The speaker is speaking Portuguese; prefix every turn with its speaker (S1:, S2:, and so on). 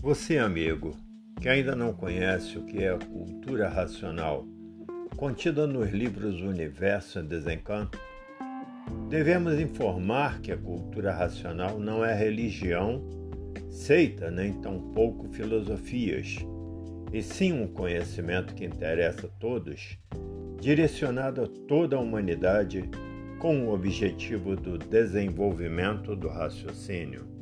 S1: Você, amigo, que ainda não conhece o que é a cultura racional, contida nos livros Universo e Desencanto, devemos informar que a cultura racional não é religião, seita, nem tampouco filosofias, e sim um conhecimento que interessa a todos, direcionado a toda a humanidade com o objetivo do desenvolvimento do raciocínio.